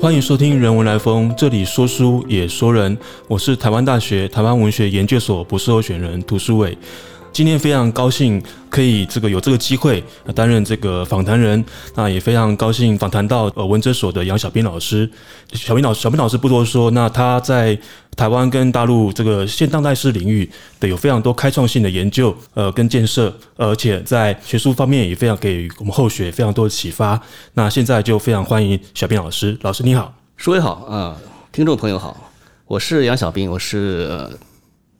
欢迎收听《人文来风》，这里说书也说人。我是台湾大学台湾文学研究所博士候选人涂书伟。今天非常高兴可以这个有这个机会担任这个访谈人，那也非常高兴访谈到呃文哲所的杨小兵老师。小兵老小兵老师不多说，那他在台湾跟大陆这个现当代诗领域的有非常多开创性的研究呃跟建设，而且在学术方面也非常给我们后学非常多的启发。那现在就非常欢迎小兵老师，老师你好，诸位好啊，听众朋友好，我是杨小兵，我是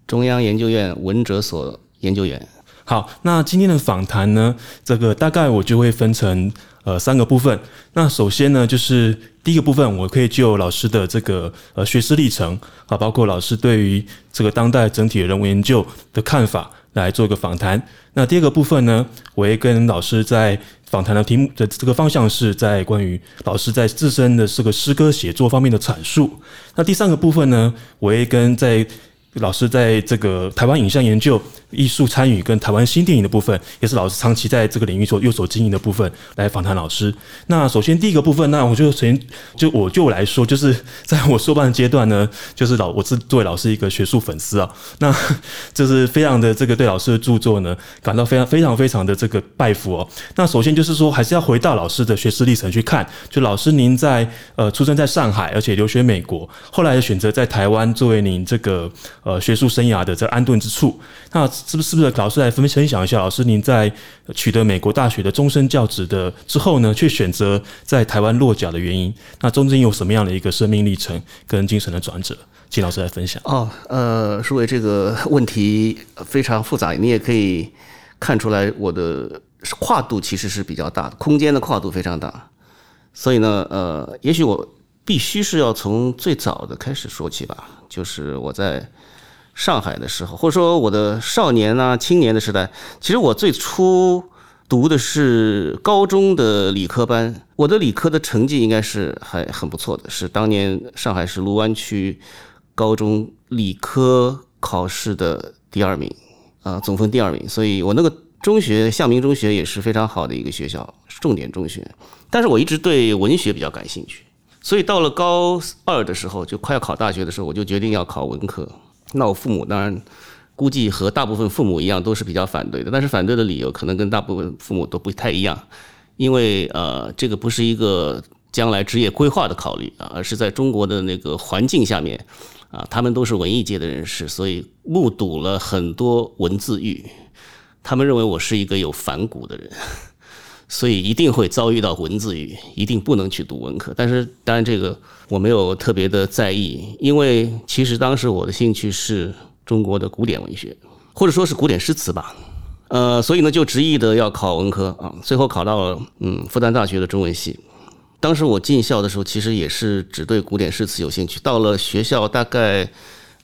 中央研究院文哲所。研究员，好，那今天的访谈呢，这个大概我就会分成呃三个部分。那首先呢，就是第一个部分，我可以就老师的这个呃学识历程啊，包括老师对于这个当代整体人文研究的看法来做一个访谈。那第二个部分呢，我会跟老师在访谈的题目的这个方向是在关于老师在自身的这个诗歌写作方面的阐述。那第三个部分呢，我会跟在老师在这个台湾影像研究、艺术参与跟台湾新电影的部分，也是老师长期在这个领域所右手经营的部分，来访谈老师。那首先第一个部分，那我就首先就我就来说，就是在我硕班阶段呢，就是老我是作为老师一个学术粉丝啊，那就是非常的这个对老师的著作呢，感到非常非常非常的这个拜服哦。那首先就是说，还是要回到老师的学识历程去看，就老师您在呃出生在上海，而且留学美国，后来选择在台湾作为您这个。呃，学术生涯的这安顿之处，那是不是不是老师来分分享一下？老师您在取得美国大学的终身教职的之后呢，却选择在台湾落脚的原因？那中间有什么样的一个生命历程跟精神的转折？请老师来分享。哦，呃，舒伟这个问题非常复杂，你也可以看出来我的跨度其实是比较大的，空间的跨度非常大。所以呢，呃，也许我必须是要从最早的开始说起吧，就是我在。上海的时候，或者说我的少年啊、青年的时代，其实我最初读的是高中的理科班，我的理科的成绩应该是还很不错的，是当年上海市卢湾区高中理科考试的第二名啊，总分第二名。所以我那个中学向明中学也是非常好的一个学校，重点中学。但是我一直对文学比较感兴趣，所以到了高二的时候，就快要考大学的时候，我就决定要考文科。那我父母当然估计和大部分父母一样都是比较反对的，但是反对的理由可能跟大部分父母都不太一样，因为呃这个不是一个将来职业规划的考虑啊，而是在中国的那个环境下面啊，他们都是文艺界的人士，所以目睹了很多文字狱，他们认为我是一个有反骨的人，所以一定会遭遇到文字狱，一定不能去读文科。但是当然这个。我没有特别的在意，因为其实当时我的兴趣是中国的古典文学，或者说是古典诗词吧，呃，所以呢就执意的要考文科啊，最后考到了嗯复旦大学的中文系。当时我进校的时候，其实也是只对古典诗词有兴趣。到了学校大概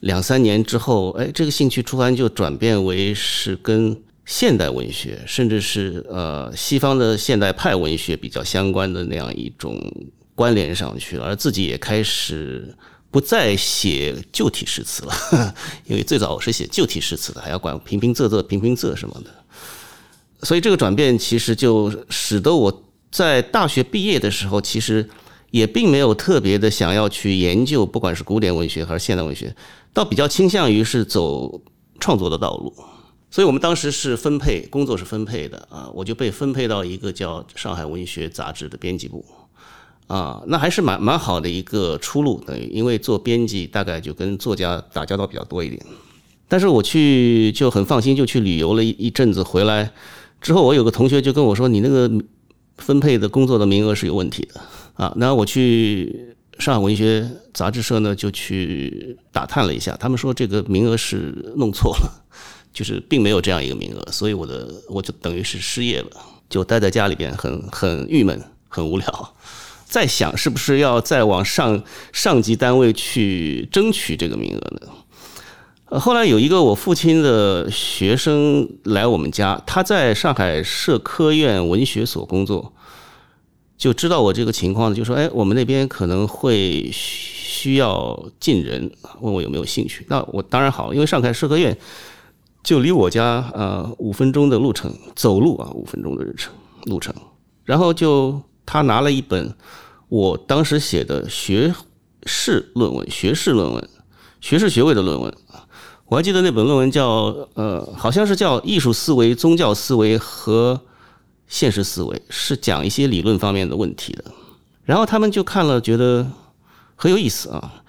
两三年之后，哎，这个兴趣突然就转变为是跟现代文学，甚至是呃西方的现代派文学比较相关的那样一种。关联上去了，而自己也开始不再写旧体诗词了，因为最早我是写旧体诗词的，还要管平平仄仄平平仄什么的，所以这个转变其实就使得我在大学毕业的时候，其实也并没有特别的想要去研究，不管是古典文学还是现代文学，倒比较倾向于是走创作的道路。所以我们当时是分配工作是分配的啊，我就被分配到一个叫《上海文学杂志》的编辑部。啊，那还是蛮蛮好的一个出路，等于因为做编辑大概就跟作家打交道比较多一点。但是我去就很放心，就去旅游了一一阵子，回来之后，我有个同学就跟我说：“你那个分配的工作的名额是有问题的。”啊，然后我去上海文学杂志社呢，就去打探了一下，他们说这个名额是弄错了，就是并没有这样一个名额，所以我的我就等于是失业了，就待在家里边，很很郁闷，很无聊。在想是不是要再往上上级单位去争取这个名额呢？呃，后来有一个我父亲的学生来我们家，他在上海社科院文学所工作，就知道我这个情况，就说：“哎，我们那边可能会需要进人，问我有没有兴趣。”那我当然好，因为上海社科院就离我家呃五分钟的路程，走路啊五分钟的日程路程，然后就他拿了一本。我当时写的学士论文、学士论文、学士学位的论文我还记得那本论文叫呃，好像是叫《艺术思维、宗教思维和现实思维》，是讲一些理论方面的问题的。然后他们就看了，觉得很有意思啊。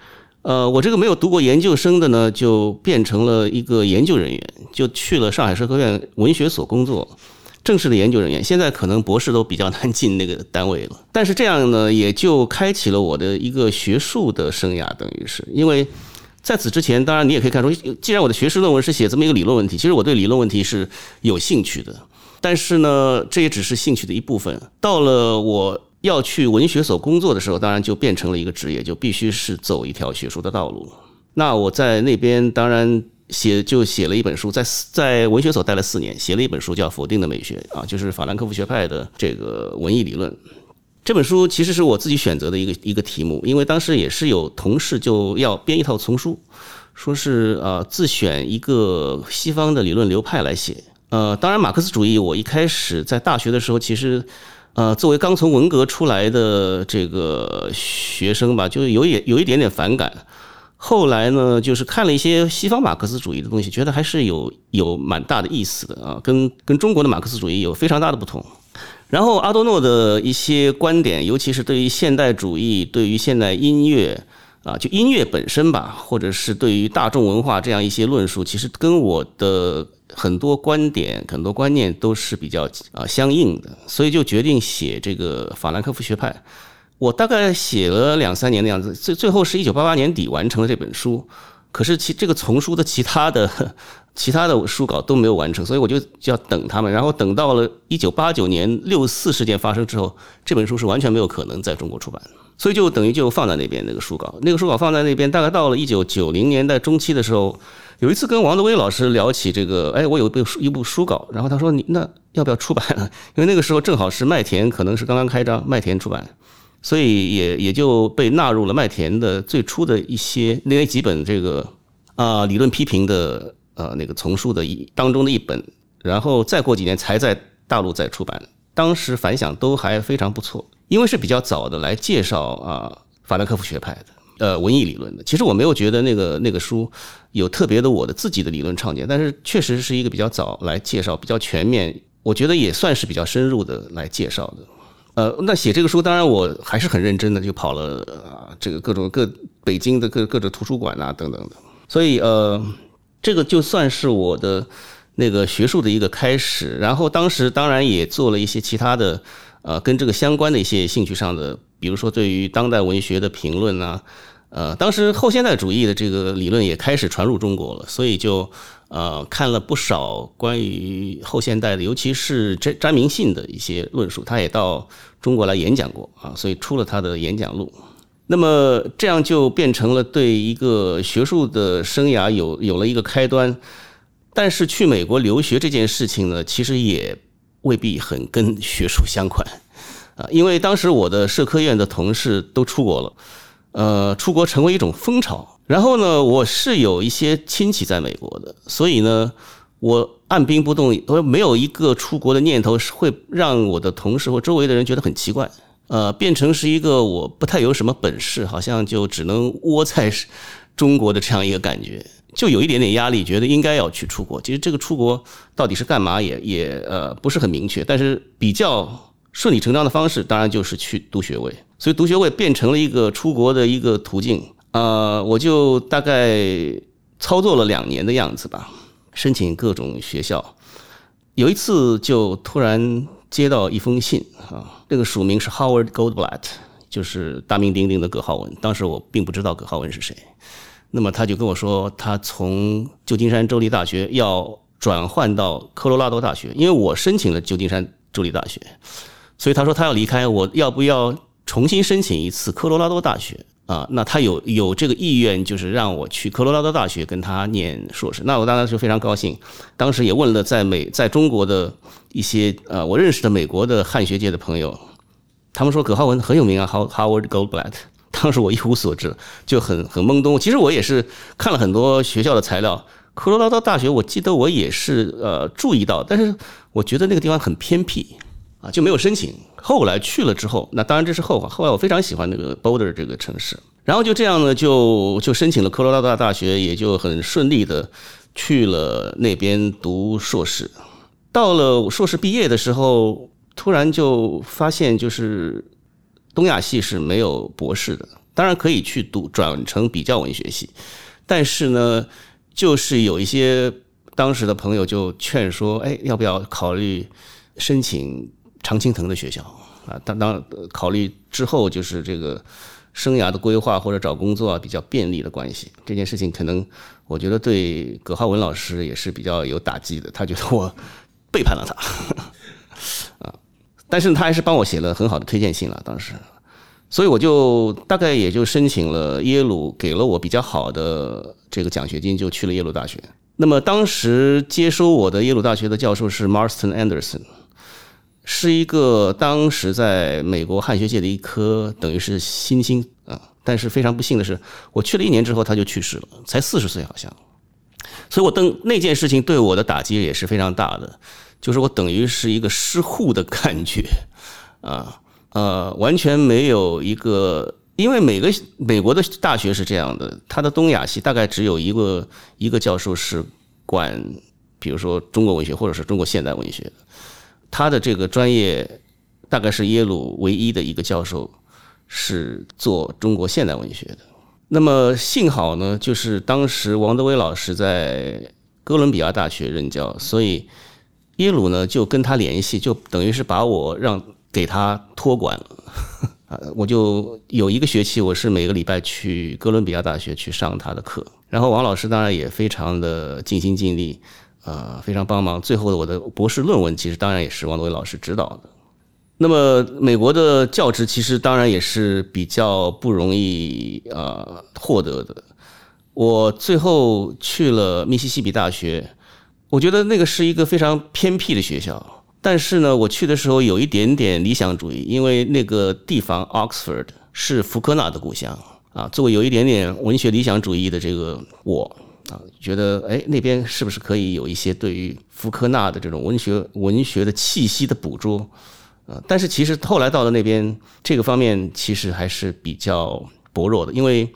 呃，我这个没有读过研究生的呢，就变成了一个研究人员，就去了上海社科院文学所工作。正式的研究人员，现在可能博士都比较难进那个单位了。但是这样呢，也就开启了我的一个学术的生涯，等于是因为在此之前，当然你也可以看出，既然我的学士论文是写这么一个理论问题，其实我对理论问题是有兴趣的。但是呢，这也只是兴趣的一部分。到了我要去文学所工作的时候，当然就变成了一个职业，就必须是走一条学术的道路。那我在那边当然。写就写了一本书，在在文学所待了四年，写了一本书叫《否定的美学》啊，就是法兰克福学派的这个文艺理论。这本书其实是我自己选择的一个一个题目，因为当时也是有同事就要编一套丛书，说是呃自选一个西方的理论流派来写。呃，当然马克思主义，我一开始在大学的时候，其实呃作为刚从文革出来的这个学生吧，就有也有一点点反感。后来呢，就是看了一些西方马克思主义的东西，觉得还是有有蛮大的意思的啊，跟跟中国的马克思主义有非常大的不同。然后阿多诺的一些观点，尤其是对于现代主义、对于现代音乐啊，就音乐本身吧，或者是对于大众文化这样一些论述，其实跟我的很多观点、很多观念都是比较啊相应的，所以就决定写这个法兰克福学派。我大概写了两三年的样子，最最后是一九八八年底完成了这本书。可是其这个丛书的其他的 其他的书稿都没有完成，所以我就就要等他们。然后等到了一九八九年六四事件发生之后，这本书是完全没有可能在中国出版，所以就等于就放在那边那个书稿。那个书稿放在那边，大概到了一九九零年代中期的时候，有一次跟王德威老师聊起这个，哎，我有一部书一部书稿，然后他说你那要不要出版？因为那个时候正好是麦田可能是刚刚开张，麦田出版。所以也也就被纳入了麦田的最初的一些那几本这个啊理论批评的呃那个丛书的一当中的一本，然后再过几年才在大陆再出版，当时反响都还非常不错，因为是比较早的来介绍啊法兰克福学派的呃文艺理论的。其实我没有觉得那个那个书有特别的我的自己的理论创建，但是确实是一个比较早来介绍比较全面，我觉得也算是比较深入的来介绍的。呃，那写这个书，当然我还是很认真的，就跑了啊，这个各种各北京的各各种图书馆啊等等的，所以呃，这个就算是我的那个学术的一个开始。然后当时当然也做了一些其他的呃跟这个相关的一些兴趣上的，比如说对于当代文学的评论啊，呃，当时后现代主义的这个理论也开始传入中国了，所以就。呃，看了不少关于后现代的，尤其是詹詹明信的一些论述，他也到中国来演讲过啊，所以出了他的演讲录。那么这样就变成了对一个学术的生涯有有了一个开端。但是去美国留学这件事情呢，其实也未必很跟学术相关啊，因为当时我的社科院的同事都出国了，呃，出国成为一种风潮。然后呢，我是有一些亲戚在美国的，所以呢，我按兵不动，我没有一个出国的念头，是会让我的同事或周围的人觉得很奇怪，呃，变成是一个我不太有什么本事，好像就只能窝在中国的这样一个感觉，就有一点点压力，觉得应该要去出国。其实这个出国到底是干嘛，也也呃不是很明确，但是比较顺理成章的方式，当然就是去读学位，所以读学位变成了一个出国的一个途径。呃，我就大概操作了两年的样子吧，申请各种学校。有一次就突然接到一封信啊，这个署名是 Howard Goldblatt，就是大名鼎鼎的葛浩文。当时我并不知道葛浩文是谁，那么他就跟我说，他从旧金山州立大学要转换到科罗拉多大学，因为我申请了旧金山州立大学，所以他说他要离开，我要不要重新申请一次科罗拉多大学？啊，那他有有这个意愿，就是让我去科罗拉多大学跟他念硕士。那我当然就非常高兴。当时也问了在美在中国的一些呃我认识的美国的汉学界的朋友，他们说葛浩文很有名啊，How，Howard Goldblatt。当时我一无所知，就很很懵懂。其实我也是看了很多学校的材料，科罗拉多大学我记得我也是呃注意到，但是我觉得那个地方很偏僻。啊，就没有申请。后来去了之后，那当然这是后话。后来我非常喜欢那个 Boulder 这个城市，然后就这样呢，就就申请了科罗拉多大学，也就很顺利的去了那边读硕士。到了硕士毕业的时候，突然就发现，就是东亚系是没有博士的，当然可以去读转成比较文学系，但是呢，就是有一些当时的朋友就劝说，哎，要不要考虑申请？常青藤的学校啊，当当考虑之后，就是这个生涯的规划或者找工作啊比较便利的关系。这件事情可能我觉得对葛浩文老师也是比较有打击的，他觉得我背叛了他 啊。但是他还是帮我写了很好的推荐信了，当时，所以我就大概也就申请了耶鲁，给了我比较好的这个奖学金，就去了耶鲁大学。那么当时接收我的耶鲁大学的教授是 Marston Anderson。是一个当时在美国汉学界的一颗等于是新星啊，但是非常不幸的是，我去了一年之后他就去世了，才四十岁好像，所以我等那件事情对我的打击也是非常大的，就是我等于是一个失户的感觉 啊呃，完全没有一个，因为每个美国的大学是这样的，他的东亚系大概只有一个一个教授是管，比如说中国文学或者是中国现代文学的。他的这个专业大概是耶鲁唯一的一个教授是做中国现代文学的。那么幸好呢，就是当时王德威老师在哥伦比亚大学任教，所以耶鲁呢就跟他联系，就等于是把我让给他托管了。啊，我就有一个学期，我是每个礼拜去哥伦比亚大学去上他的课，然后王老师当然也非常的尽心尽力。呃，非常帮忙。最后的我的博士论文，其实当然也是王德伟老师指导的。那么美国的教职其实当然也是比较不容易呃获得的。我最后去了密西西比大学，我觉得那个是一个非常偏僻的学校。但是呢，我去的时候有一点点理想主义，因为那个地方 Oxford 是福克纳的故乡啊。作为有一点点文学理想主义的这个我。啊，觉得哎，那边是不是可以有一些对于福克纳的这种文学文学的气息的捕捉？啊，但是其实后来到了那边，这个方面其实还是比较薄弱的，因为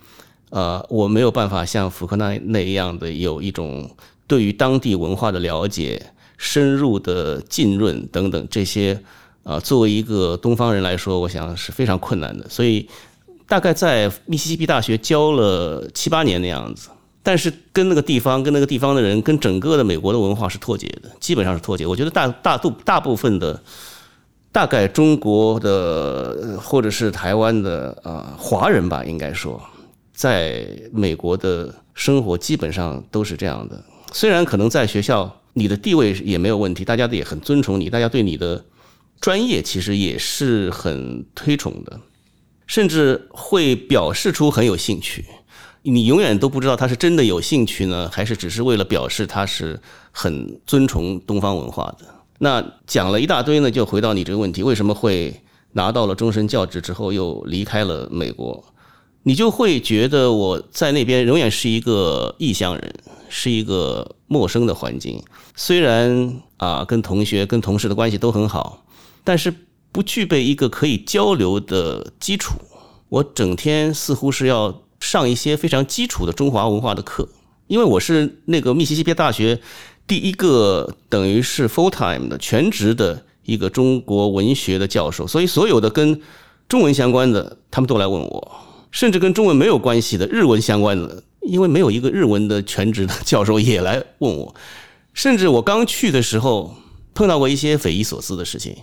呃，我没有办法像福克纳那样的有一种对于当地文化的了解、深入的浸润等等这些啊，作为一个东方人来说，我想是非常困难的。所以大概在密西西比大学教了七八年的样子。但是跟那个地方、跟那个地方的人、跟整个的美国的文化是脱节的，基本上是脱节。我觉得大大度大部分的，大概中国的或者是台湾的啊华人吧，应该说，在美国的生活基本上都是这样的。虽然可能在学校你的地位也没有问题，大家也很尊崇你，大家对你的专业其实也是很推崇的，甚至会表示出很有兴趣。你永远都不知道他是真的有兴趣呢，还是只是为了表示他是很尊崇东方文化的。那讲了一大堆呢，就回到你这个问题：为什么会拿到了终身教职之后又离开了美国？你就会觉得我在那边永远是一个异乡人，是一个陌生的环境。虽然啊，跟同学、跟同事的关系都很好，但是不具备一个可以交流的基础。我整天似乎是要。上一些非常基础的中华文化的课，因为我是那个密西西比大学第一个等于是 full time 的全职的一个中国文学的教授，所以所有的跟中文相关的他们都来问我，甚至跟中文没有关系的日文相关的，因为没有一个日文的全职的教授也来问我，甚至我刚去的时候碰到过一些匪夷所思的事情，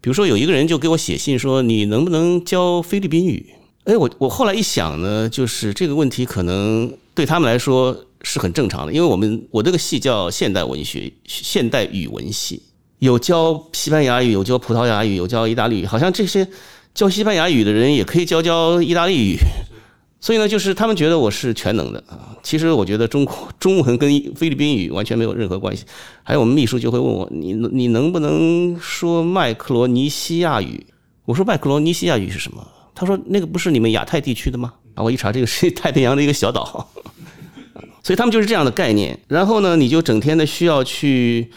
比如说有一个人就给我写信说，你能不能教菲律宾语？哎，我我后来一想呢，就是这个问题可能对他们来说是很正常的，因为我们我这个系叫现代文学、现代语文系，有教西班牙语，有教葡萄牙语，有教意大利语，好像这些教西班牙语的人也可以教教意大利语，所以呢，就是他们觉得我是全能的啊。其实我觉得中国中文跟菲律宾语完全没有任何关系。还有我们秘书就会问我，你你能不能说麦克罗尼西亚语？我说麦克罗尼西亚语是什么？他说：“那个不是你们亚太地区的吗？”啊，我一查，这个 是太平洋的一个小岛，所以他们就是这样的概念。然后呢，你就整天的需要去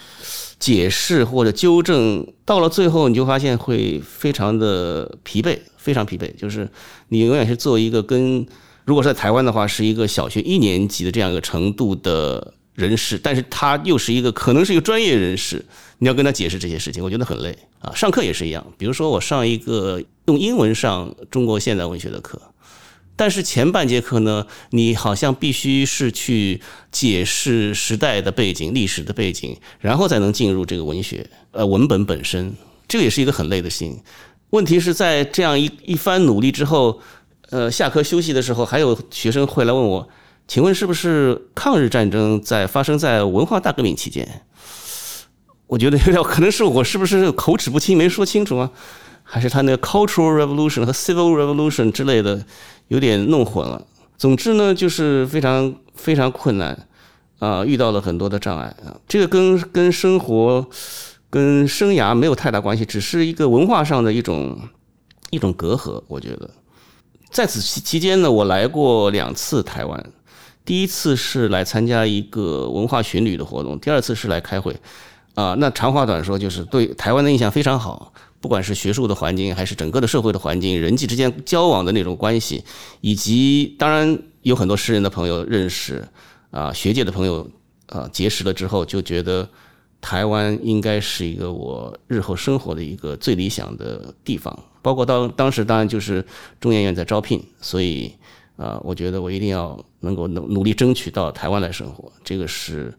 解释或者纠正，到了最后你就发现会非常的疲惫，非常疲惫。就是你永远是做一个跟如果是在台湾的话，是一个小学一年级的这样一个程度的人士，但是他又是一个可能是一个专业人士，你要跟他解释这些事情，我觉得很累啊。上课也是一样，比如说我上一个用英文上中国现代文学的课。但是前半节课呢，你好像必须是去解释时代的背景、历史的背景，然后才能进入这个文学呃文本本身。这个也是一个很累的事情。问题是在这样一一番努力之后，呃，下课休息的时候，还有学生会来问我，请问是不是抗日战争在发生在文化大革命期间？我觉得有点可能是我是不是口齿不清没说清楚啊？还是他那个 cultural revolution 和 civil revolution 之类的？有点弄混了。总之呢，就是非常非常困难啊，遇到了很多的障碍啊。这个跟跟生活、跟生涯没有太大关系，只是一个文化上的一种一种隔阂。我觉得，在此期期间呢，我来过两次台湾。第一次是来参加一个文化巡旅的活动，第二次是来开会啊。那长话短说，就是对台湾的印象非常好。不管是学术的环境，还是整个的社会的环境，人际之间交往的那种关系，以及当然有很多诗人的朋友认识，啊，学界的朋友啊结识了之后，就觉得台湾应该是一个我日后生活的一个最理想的地方。包括当当时当然就是中研院在招聘，所以啊，我觉得我一定要能够努努力争取到台湾来生活。这个是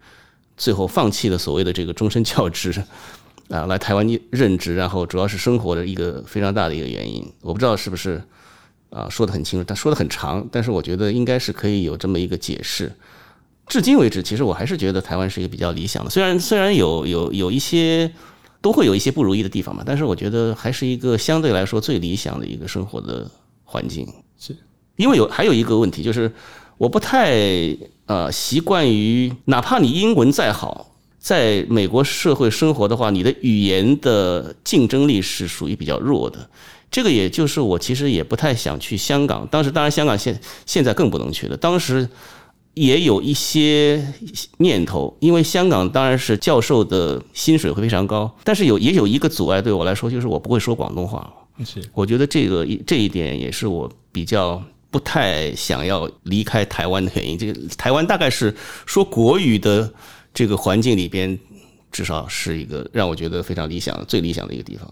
最后放弃了所谓的这个终身教职。啊，来台湾任职，然后主要是生活的一个非常大的一个原因，我不知道是不是啊说的很清楚，他说的很长，但是我觉得应该是可以有这么一个解释。至今为止，其实我还是觉得台湾是一个比较理想的，虽然虽然有有有一些都会有一些不如意的地方嘛，但是我觉得还是一个相对来说最理想的一个生活的环境。是，因为有还有一个问题就是，我不太呃习惯于，哪怕你英文再好。在美国社会生活的话，你的语言的竞争力是属于比较弱的。这个也就是我其实也不太想去香港。当时当然香港现现在更不能去了。当时也有一些念头，因为香港当然是教授的薪水会非常高，但是有也有一个阻碍对我来说，就是我不会说广东话。是，我觉得这个这一点也是我比较不太想要离开台湾的原因。这个台湾大概是说国语的。这个环境里边，至少是一个让我觉得非常理想、最理想的一个地方。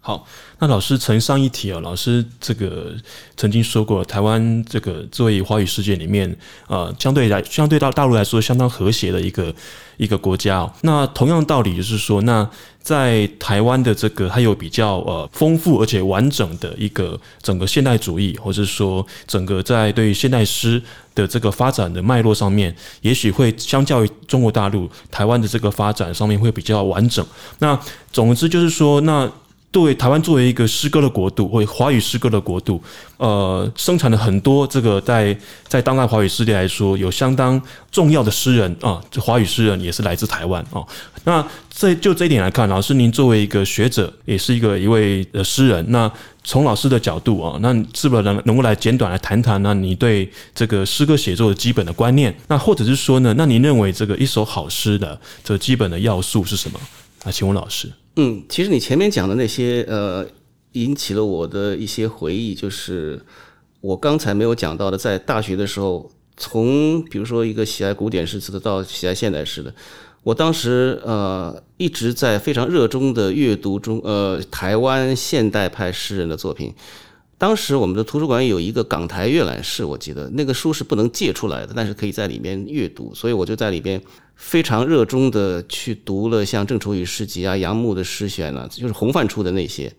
好，那老师曾上一题啊，老师这个曾经说过，台湾这个作为华语世界里面，呃，相对来相对到大陆来说相当和谐的一个一个国家。那同样道理就是说，那在台湾的这个还有比较呃丰富而且完整的一个整个现代主义，或者说整个在对现代诗的这个发展的脉络上面，也许会相较于中国大陆台湾的这个发展上面会比较完整。那总之就是说，那。对台湾作为一个诗歌的国度，或华语诗歌的国度，呃，生产了很多这个在在当代华语世界来说有相当重要的诗人啊，华语诗人也是来自台湾啊。那这就这一点来看，老师您作为一个学者，也是一个一位呃诗人，那从老师的角度啊，那是不是能能够来简短来谈谈呢？你对这个诗歌写作的基本的观念，那或者是说呢，那您认为这个一首好诗的这基本的要素是什么？啊，请问老师。嗯，其实你前面讲的那些，呃，引起了我的一些回忆，就是我刚才没有讲到的，在大学的时候，从比如说一个喜爱古典诗词的到喜爱现代诗的，我当时呃一直在非常热衷的阅读中，呃，台湾现代派诗人的作品。当时我们的图书馆有一个港台阅览室，我记得那个书是不能借出来的，但是可以在里面阅读，所以我就在里边非常热衷的去读了像郑愁予诗集啊、杨牧的诗选啊，就是洪范出的那些，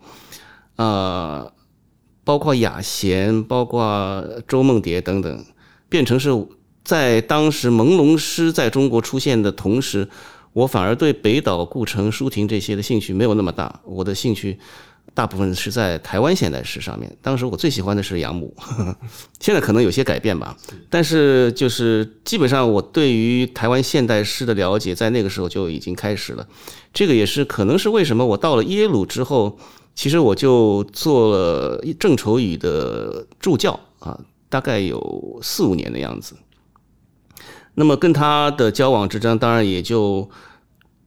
啊，包括雅贤、包括周梦蝶等等，变成是在当时朦胧诗在中国出现的同时，我反而对北岛、顾城、舒婷这些的兴趣没有那么大，我的兴趣。大部分是在台湾现代诗上面。当时我最喜欢的是杨牧，现在可能有些改变吧。但是就是基本上我对于台湾现代诗的了解，在那个时候就已经开始了。这个也是可能是为什么我到了耶鲁之后，其实我就做了郑愁予的助教啊，大概有四五年的样子。那么跟他的交往之中，当然也就。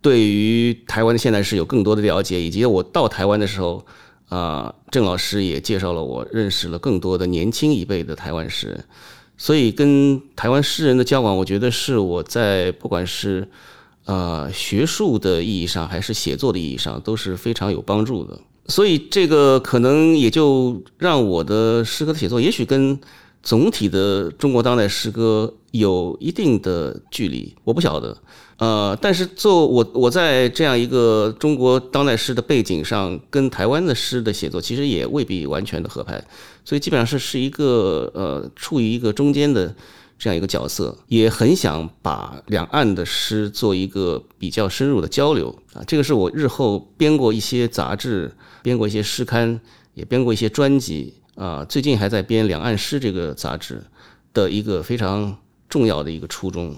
对于台湾的现代诗有更多的了解，以及我到台湾的时候，啊，郑老师也介绍了我认识了更多的年轻一辈的台湾诗人，所以跟台湾诗人的交往，我觉得是我在不管是呃学术的意义上，还是写作的意义上，都是非常有帮助的。所以这个可能也就让我的诗歌的写作，也许跟总体的中国当代诗歌有一定的距离，我不晓得。呃，但是做我我在这样一个中国当代诗的背景上，跟台湾的诗的写作其实也未必完全的合拍，所以基本上是是一个呃处于一个中间的这样一个角色，也很想把两岸的诗做一个比较深入的交流啊。这个是我日后编过一些杂志，编过一些诗刊，也编过一些专辑啊。最近还在编《两岸诗》这个杂志的一个非常重要的一个初衷。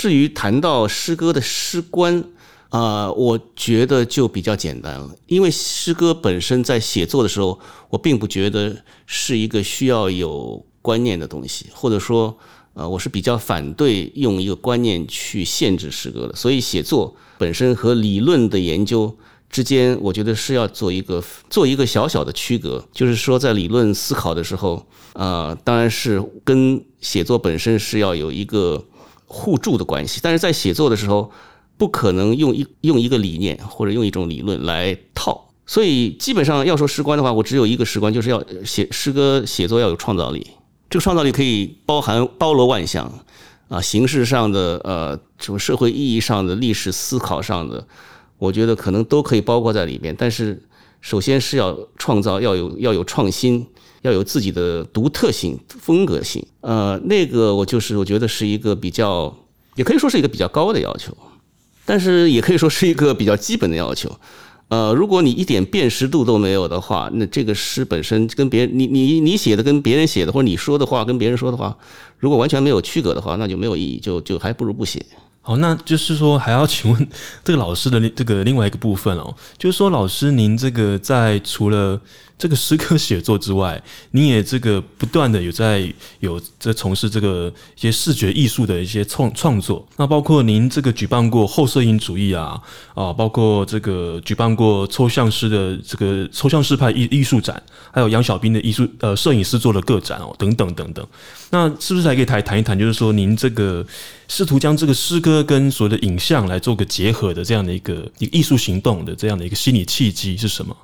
至于谈到诗歌的诗观，啊，我觉得就比较简单了。因为诗歌本身在写作的时候，我并不觉得是一个需要有观念的东西，或者说，呃，我是比较反对用一个观念去限制诗歌的。所以，写作本身和理论的研究之间，我觉得是要做一个做一个小小的区隔。就是说，在理论思考的时候，啊，当然是跟写作本身是要有一个。互助的关系，但是在写作的时候，不可能用一用一个理念或者用一种理论来套，所以基本上要说诗观的话，我只有一个诗观，就是要写诗歌写作要有创造力。这个创造力可以包含包罗万象啊，形式上的呃，什么社会意义上的、历史思考上的，我觉得可能都可以包括在里面。但是首先是要创造，要有要有创新。要有自己的独特性、风格性，呃，那个我就是我觉得是一个比较，也可以说是一个比较高的要求，但是也可以说是一个比较基本的要求。呃，如果你一点辨识度都没有的话，那这个诗本身跟别人，你你你写的跟别人写的，或者你说的话跟别人说的话，如果完全没有区隔的话，那就没有意义，就就还不如不写。好，那就是说还要请问 这个老师的这个另外一个部分哦，就是说老师您这个在除了。这个诗歌写作之外，你也这个不断的有在有在从事这个一些视觉艺术的一些创创作。那包括您这个举办过后摄影主义啊啊，包括这个举办过抽象师的这个抽象诗派艺艺术展，还有杨小兵的艺术呃摄影师做的个展哦，等等等等。那是不是还可以谈谈一谈，就是说您这个试图将这个诗歌跟所有的影像来做个结合的这样的一个一个艺术行动的这样的一个心理契机是什么？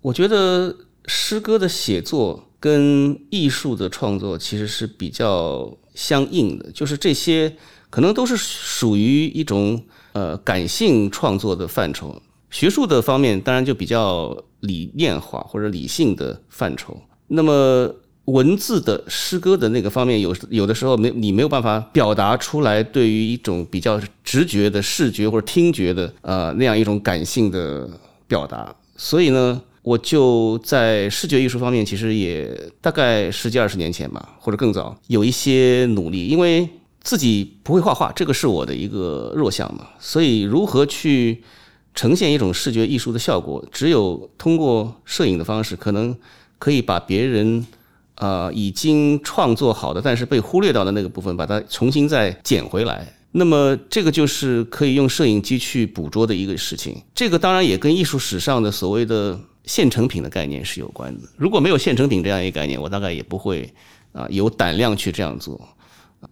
我觉得。诗歌的写作跟艺术的创作其实是比较相应的，就是这些可能都是属于一种呃感性创作的范畴。学术的方面当然就比较理念化或者理性的范畴。那么文字的诗歌的那个方面，有有的时候没你没有办法表达出来，对于一种比较直觉的视觉或者听觉的呃那样一种感性的表达，所以呢。我就在视觉艺术方面，其实也大概十几二十年前吧，或者更早，有一些努力。因为自己不会画画，这个是我的一个弱项嘛，所以如何去呈现一种视觉艺术的效果，只有通过摄影的方式，可能可以把别人啊已经创作好的，但是被忽略到的那个部分，把它重新再捡回来。那么这个就是可以用摄影机去捕捉的一个事情。这个当然也跟艺术史上的所谓的。现成品的概念是有关的。如果没有现成品这样一个概念，我大概也不会啊有胆量去这样做。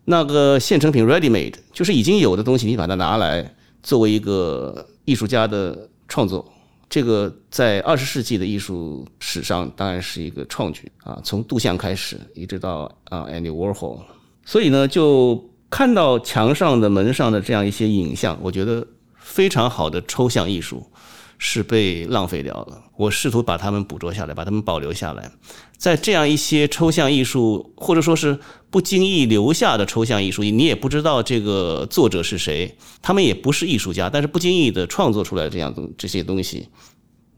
那个现成品 （ready made） 就是已经有的东西，你把它拿来作为一个艺术家的创作，这个在二十世纪的艺术史上当然是一个创举啊。从杜象开始，一直到啊 Andy Warhol，所以呢，就看到墙上的、门上的这样一些影像，我觉得非常好的抽象艺术。是被浪费掉了。我试图把它们捕捉下来，把它们保留下来。在这样一些抽象艺术，或者说是不经意留下的抽象艺术，你也不知道这个作者是谁，他们也不是艺术家，但是不经意的创作出来这样东这些东西，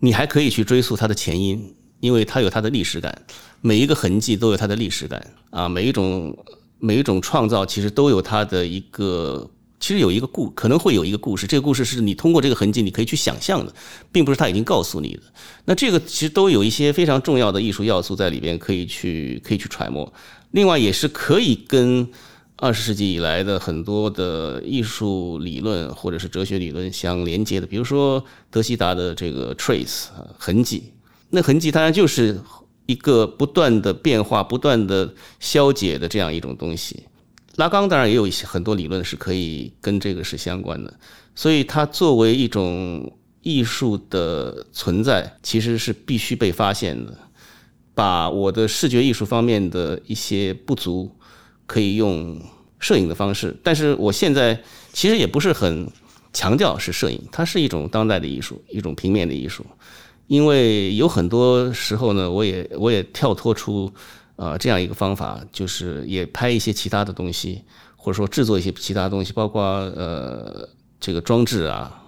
你还可以去追溯它的前因，因为它有它的历史感。每一个痕迹都有它的历史感啊，每一种每一种创造其实都有它的一个。其实有一个故，可能会有一个故事。这个故事是你通过这个痕迹，你可以去想象的，并不是他已经告诉你的。那这个其实都有一些非常重要的艺术要素在里边，可以去可以去揣摩。另外，也是可以跟二十世纪以来的很多的艺术理论或者是哲学理论相连接的，比如说德希达的这个 trace 痕迹，那痕迹当然就是一个不断的变化、不断的消解的这样一种东西。拉冈当然也有一些很多理论是可以跟这个是相关的，所以它作为一种艺术的存在，其实是必须被发现的。把我的视觉艺术方面的一些不足，可以用摄影的方式，但是我现在其实也不是很强调是摄影，它是一种当代的艺术，一种平面的艺术。因为有很多时候呢，我也我也跳脱出啊这样一个方法，就是也拍一些其他的东西，或者说制作一些其他东西，包括呃这个装置啊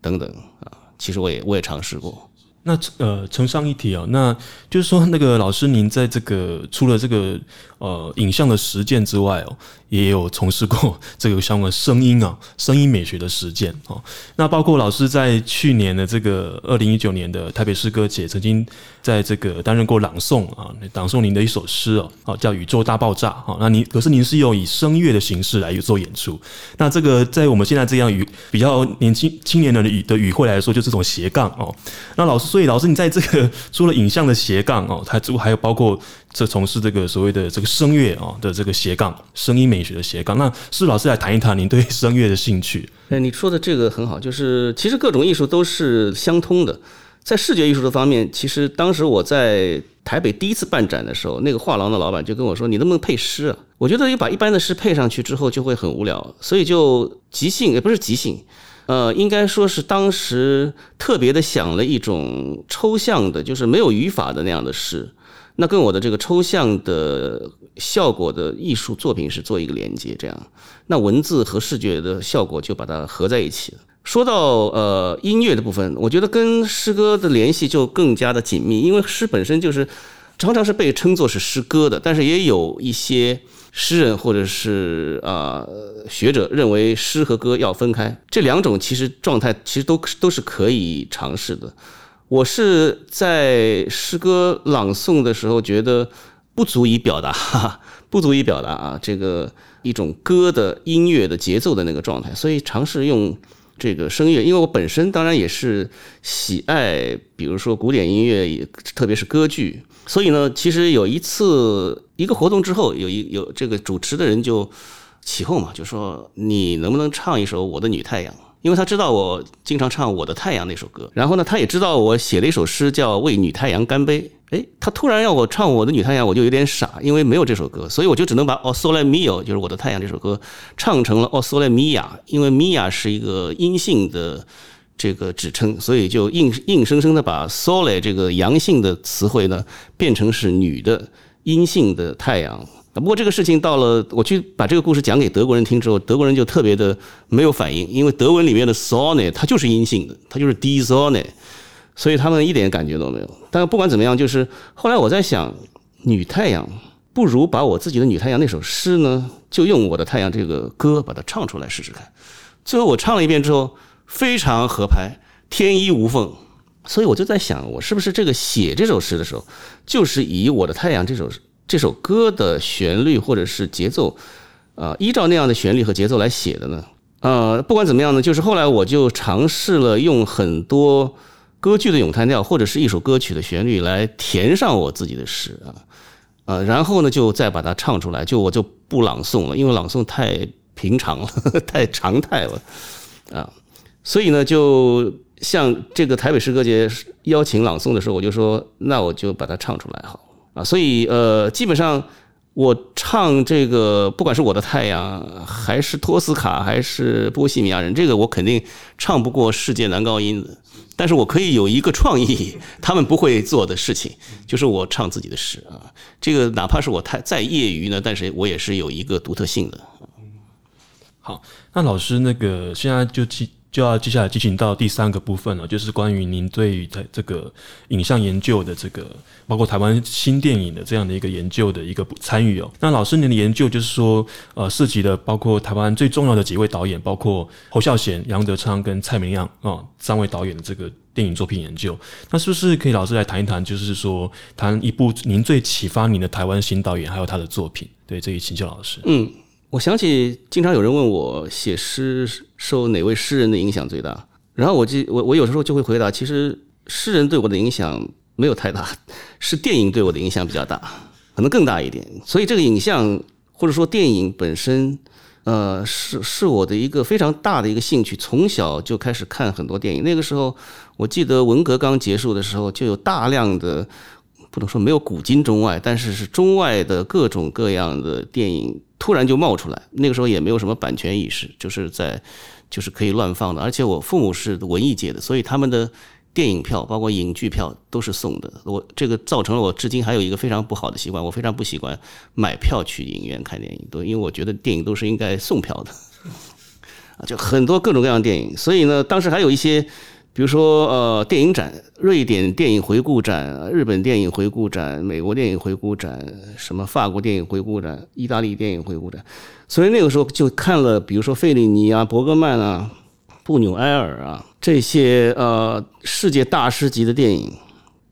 等等啊，其实我也我也尝试过。那呃，承上一体啊，那就是说，那个老师，您在这个除了这个呃影像的实践之外哦，也有从事过 这个相关声音啊，声音美学的实践哦。那包括老师在去年的这个二零一九年的台北诗歌节，曾经在这个担任过朗诵啊，朗诵您的一首诗哦，哦叫《宇宙大爆炸》哈。那您可是您是用以声乐的形式来做演出。那这个在我们现在这样语比较年轻青年人的语的语汇来说，就这种斜杠哦。那老师。所以，老师，你在这个 除了影像的斜杠哦，它之还有包括这从事这个所谓的这个声乐啊的这个斜杠，声音美学的斜杠。那施老师来谈一谈您对声乐的兴趣。哎，你说的这个很好，就是其实各种艺术都是相通的。在视觉艺术的方面，其实当时我在台北第一次办展的时候，那个画廊的老板就跟我说：“你能不能配诗啊？”我觉得一把一般的诗配上去之后就会很无聊，所以就即兴，也不是即兴。呃，应该说是当时特别的想了一种抽象的，就是没有语法的那样的诗，那跟我的这个抽象的效果的艺术作品是做一个连接，这样，那文字和视觉的效果就把它合在一起了。说到呃音乐的部分，我觉得跟诗歌的联系就更加的紧密，因为诗本身就是常常是被称作是诗歌的，但是也有一些。诗人或者是啊学者认为诗和歌要分开，这两种其实状态其实都都是可以尝试的。我是在诗歌朗诵的时候觉得不足以表达，不足以表达啊这个一种歌的音乐的节奏的那个状态，所以尝试用。这个声乐，因为我本身当然也是喜爱，比如说古典音乐，也特别是歌剧，所以呢，其实有一次一个活动之后，有一有这个主持的人就起哄嘛，就说你能不能唱一首《我的女太阳》。因为他知道我经常唱《我的太阳》那首歌，然后呢，他也知道我写了一首诗叫《为女太阳干杯》。哎，他突然要我唱《我的女太阳》，我就有点傻，因为没有这首歌，所以我就只能把《O Sole Mio》就是《我的太阳》这首歌唱成了《O Sole Mia》，因为 Mia 是一个阴性的这个指称，所以就硬硬生生的把 Sole 这个阳性的词汇呢变成是女的阴性的太阳。不过这个事情到了我去把这个故事讲给德国人听之后，德国人就特别的没有反应，因为德文里面的 sonne 它就是阴性的，它就是 d sonne，所以他们一点感觉都没有。但不管怎么样，就是后来我在想，女太阳不如把我自己的女太阳那首诗呢，就用我的太阳这个歌把它唱出来试试看。最后我唱了一遍之后，非常合拍，天衣无缝。所以我就在想，我是不是这个写这首诗的时候，就是以我的太阳这首。这首歌的旋律或者是节奏，啊，依照那样的旋律和节奏来写的呢？呃，不管怎么样呢，就是后来我就尝试了用很多歌剧的咏叹调或者是一首歌曲的旋律来填上我自己的诗啊，呃，然后呢就再把它唱出来，就我就不朗诵了，因为朗诵太平常了，太常态了啊，所以呢，就像这个台北诗歌节邀请朗诵的时候，我就说，那我就把它唱出来好。啊，所以呃，基本上我唱这个，不管是我的太阳，还是托斯卡，还是波西米亚人，这个我肯定唱不过世界男高音的。但是我可以有一个创意，他们不会做的事情，就是我唱自己的诗啊。这个哪怕是我太再业余呢，但是我也是有一个独特性的。好，那老师那个现在就记。就要接下来进行到第三个部分了，就是关于您对于在这个影像研究的这个，包括台湾新电影的这样的一个研究的一个参与哦。那老师您的研究就是说，呃，涉及的包括台湾最重要的几位导演，包括侯孝贤、杨德昌跟蔡明亮啊三位导演的这个电影作品研究。那是不是可以老师来谈一谈，就是说谈一部您最启发您的台湾新导演，还有他的作品？对，这一请教老师。嗯。我想起经常有人问我写诗受哪位诗人的影响最大，然后我就我我有时候就会回答，其实诗人对我的影响没有太大，是电影对我的影响比较大，可能更大一点。所以这个影像或者说电影本身。呃，是是我的一个非常大的一个兴趣，从小就开始看很多电影。那个时候，我记得文革刚结束的时候，就有大量的，不能说没有古今中外，但是是中外的各种各样的电影突然就冒出来。那个时候也没有什么版权意识，就是在就是可以乱放的。而且我父母是文艺界的，所以他们的。电影票包括影剧票都是送的，我这个造成了我至今还有一个非常不好的习惯，我非常不习惯买票去影院看电影，都因为我觉得电影都是应该送票的，就很多各种各样的电影，所以呢，当时还有一些，比如说呃电影展，瑞典电影回顾展、日本电影回顾展、美国电影回顾展、什么法国电影回顾展、意大利电影回顾展，所以那个时候就看了，比如说费里尼啊、伯格曼啊。布纽埃尔啊，这些呃世界大师级的电影，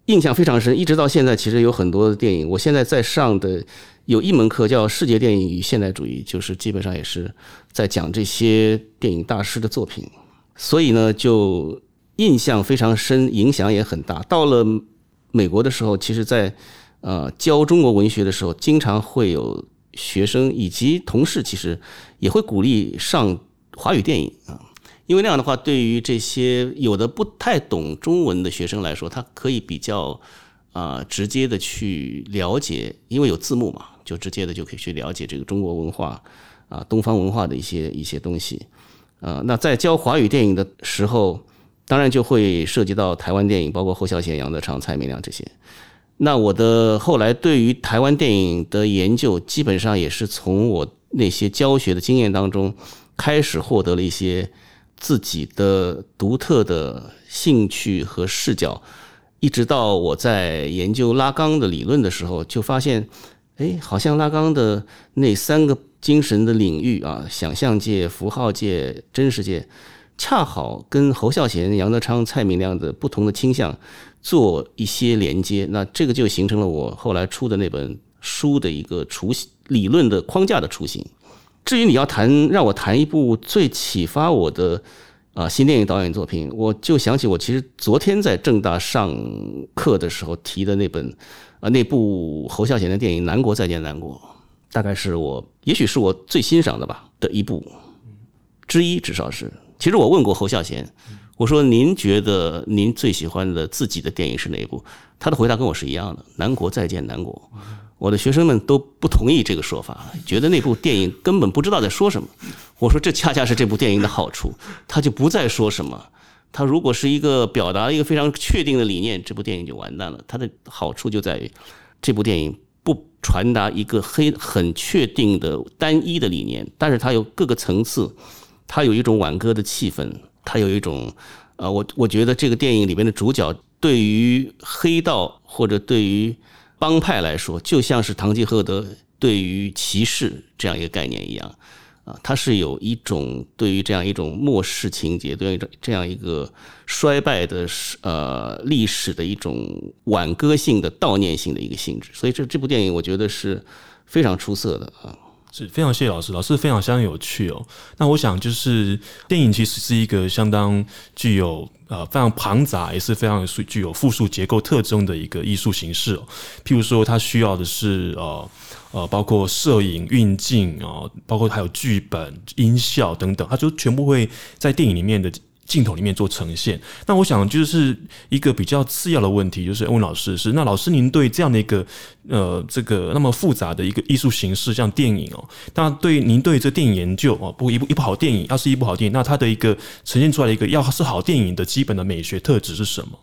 印象非常深。一直到现在，其实有很多的电影，我现在在上的有一门课叫《世界电影与现代主义》，就是基本上也是在讲这些电影大师的作品。所以呢，就印象非常深，影响也很大。到了美国的时候，其实在呃教中国文学的时候，经常会有学生以及同事，其实也会鼓励上华语电影啊。因为那样的话，对于这些有的不太懂中文的学生来说，他可以比较啊直接的去了解，因为有字幕嘛，就直接的就可以去了解这个中国文化啊东方文化的一些一些东西。啊，那在教华语电影的时候，当然就会涉及到台湾电影，包括侯孝贤、杨德昌、蔡明亮这些。那我的后来对于台湾电影的研究，基本上也是从我那些教学的经验当中开始获得了一些。自己的独特的兴趣和视角，一直到我在研究拉缸的理论的时候，就发现，哎，好像拉缸的那三个精神的领域啊，想象界、符号界、真实界，恰好跟侯孝贤、杨德昌、蔡明亮的不同的倾向做一些连接，那这个就形成了我后来出的那本书的一个雏形理论的框架的雏形。至于你要谈让我谈一部最启发我的啊新电影导演作品，我就想起我其实昨天在正大上课的时候提的那本啊那部侯孝贤的电影《南国再见南国》，大概是我也许是我最欣赏的吧的一部之一，至少是。其实我问过侯孝贤，我说您觉得您最喜欢的自己的电影是哪一部？他的回答跟我是一样的，《南国再见南国》。我的学生们都不同意这个说法，觉得那部电影根本不知道在说什么。我说这恰恰是这部电影的好处，他就不再说什么。他如果是一个表达一个非常确定的理念，这部电影就完蛋了。它的好处就在于，这部电影不传达一个黑很确定的单一的理念，但是它有各个层次，它有一种挽歌的气氛，它有一种，呃，我我觉得这个电影里面的主角对于黑道或者对于。帮派来说，就像是堂吉诃德对于骑士这样一个概念一样，啊，它是有一种对于这样一种末世情节，对于这样一个衰败的呃历史的一种挽歌性的悼念性的一个性质。所以这这部电影我觉得是非常出色的啊。是非常谢谢老师，老师非常相当有趣哦。那我想就是电影其实是一个相当具有呃非常庞杂，也是非常具有复数结构特征的一个艺术形式哦。譬如说，它需要的是呃呃，包括摄影、运镜啊，包括还有剧本、音效等等，它就全部会在电影里面的。镜头里面做呈现，那我想就是一个比较次要的问题，就是问老师是那老师您对这样的一个呃这个那么复杂的一个艺术形式，像电影哦，那对您对这电影研究哦，不一部一部好电影，要是一部好电影，那它的一个呈现出来的一个要是好电影的基本的美学特质是什么？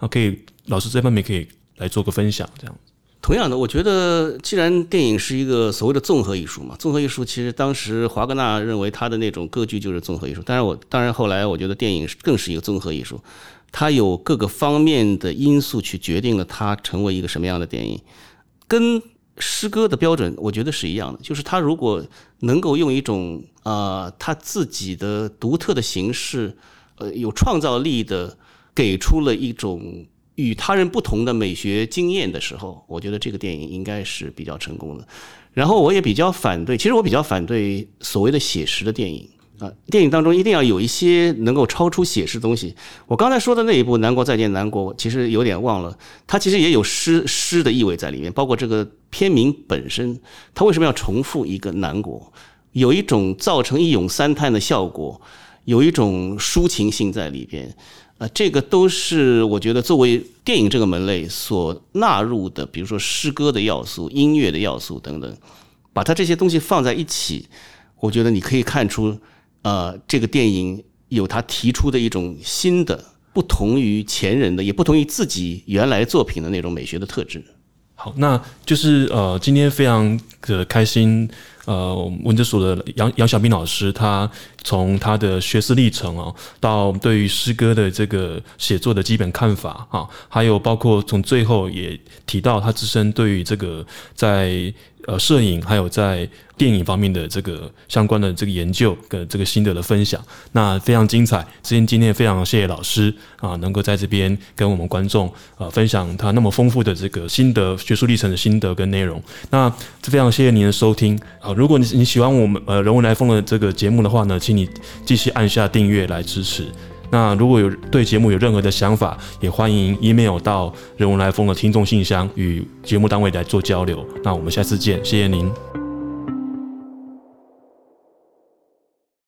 那可以老师这方面可以来做个分享，这样。同样的，我觉得既然电影是一个所谓的综合艺术嘛，综合艺术其实当时华格纳认为他的那种歌剧就是综合艺术。但是，我当然后来我觉得电影更是一个综合艺术，它有各个方面的因素去决定了它成为一个什么样的电影。跟诗歌的标准，我觉得是一样的，就是他如果能够用一种啊他自己的独特的形式，呃，有创造力的给出了一种。与他人不同的美学经验的时候，我觉得这个电影应该是比较成功的。然后我也比较反对，其实我比较反对所谓的写实的电影啊，电影当中一定要有一些能够超出写实的东西。我刚才说的那一部《南国再见南国》，其实有点忘了，它其实也有诗诗的意味在里面，包括这个片名本身，它为什么要重复一个南国？有一种造成一咏三叹的效果，有一种抒情性在里边。这个都是我觉得作为电影这个门类所纳入的，比如说诗歌的要素、音乐的要素等等，把它这些东西放在一起，我觉得你可以看出，呃，这个电影有它提出的一种新的、不同于前人的，也不同于自己原来作品的那种美学的特质。好，那就是呃，今天非常的开心。呃，文哲所的杨杨小斌老师，他从他的学识历程啊，到对于诗歌的这个写作的基本看法啊，还有包括从最后也提到他自身对于这个在。呃，摄影还有在电影方面的这个相关的这个研究跟这个心得的分享，那非常精彩。今天今天非常谢谢老师啊，能够在这边跟我们观众呃分享他那么丰富的这个心得、学术历程的心得跟内容。那非常谢谢您的收听啊！如果你你喜欢我们呃人文来风的这个节目的话呢，请你继续按下订阅来支持。那如果有对节目有任何的想法，也欢迎 email 到人文来风的听众信箱，与节目单位来做交流。那我们下次见，谢谢您。